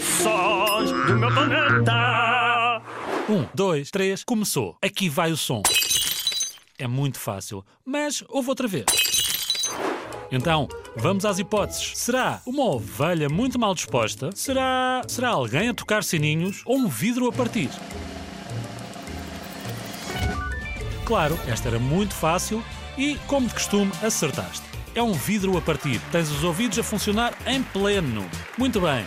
Sons do meu planeta. Um, dois, três, começou. Aqui vai o som. É muito fácil, mas ouve outra vez. Então, vamos às hipóteses. Será uma ovelha muito mal disposta? Será, será alguém a tocar sininhos? Ou um vidro a partir? Claro, esta era muito fácil e, como de costume, acertaste. É um vidro a partir. Tens os ouvidos a funcionar em pleno. Muito bem.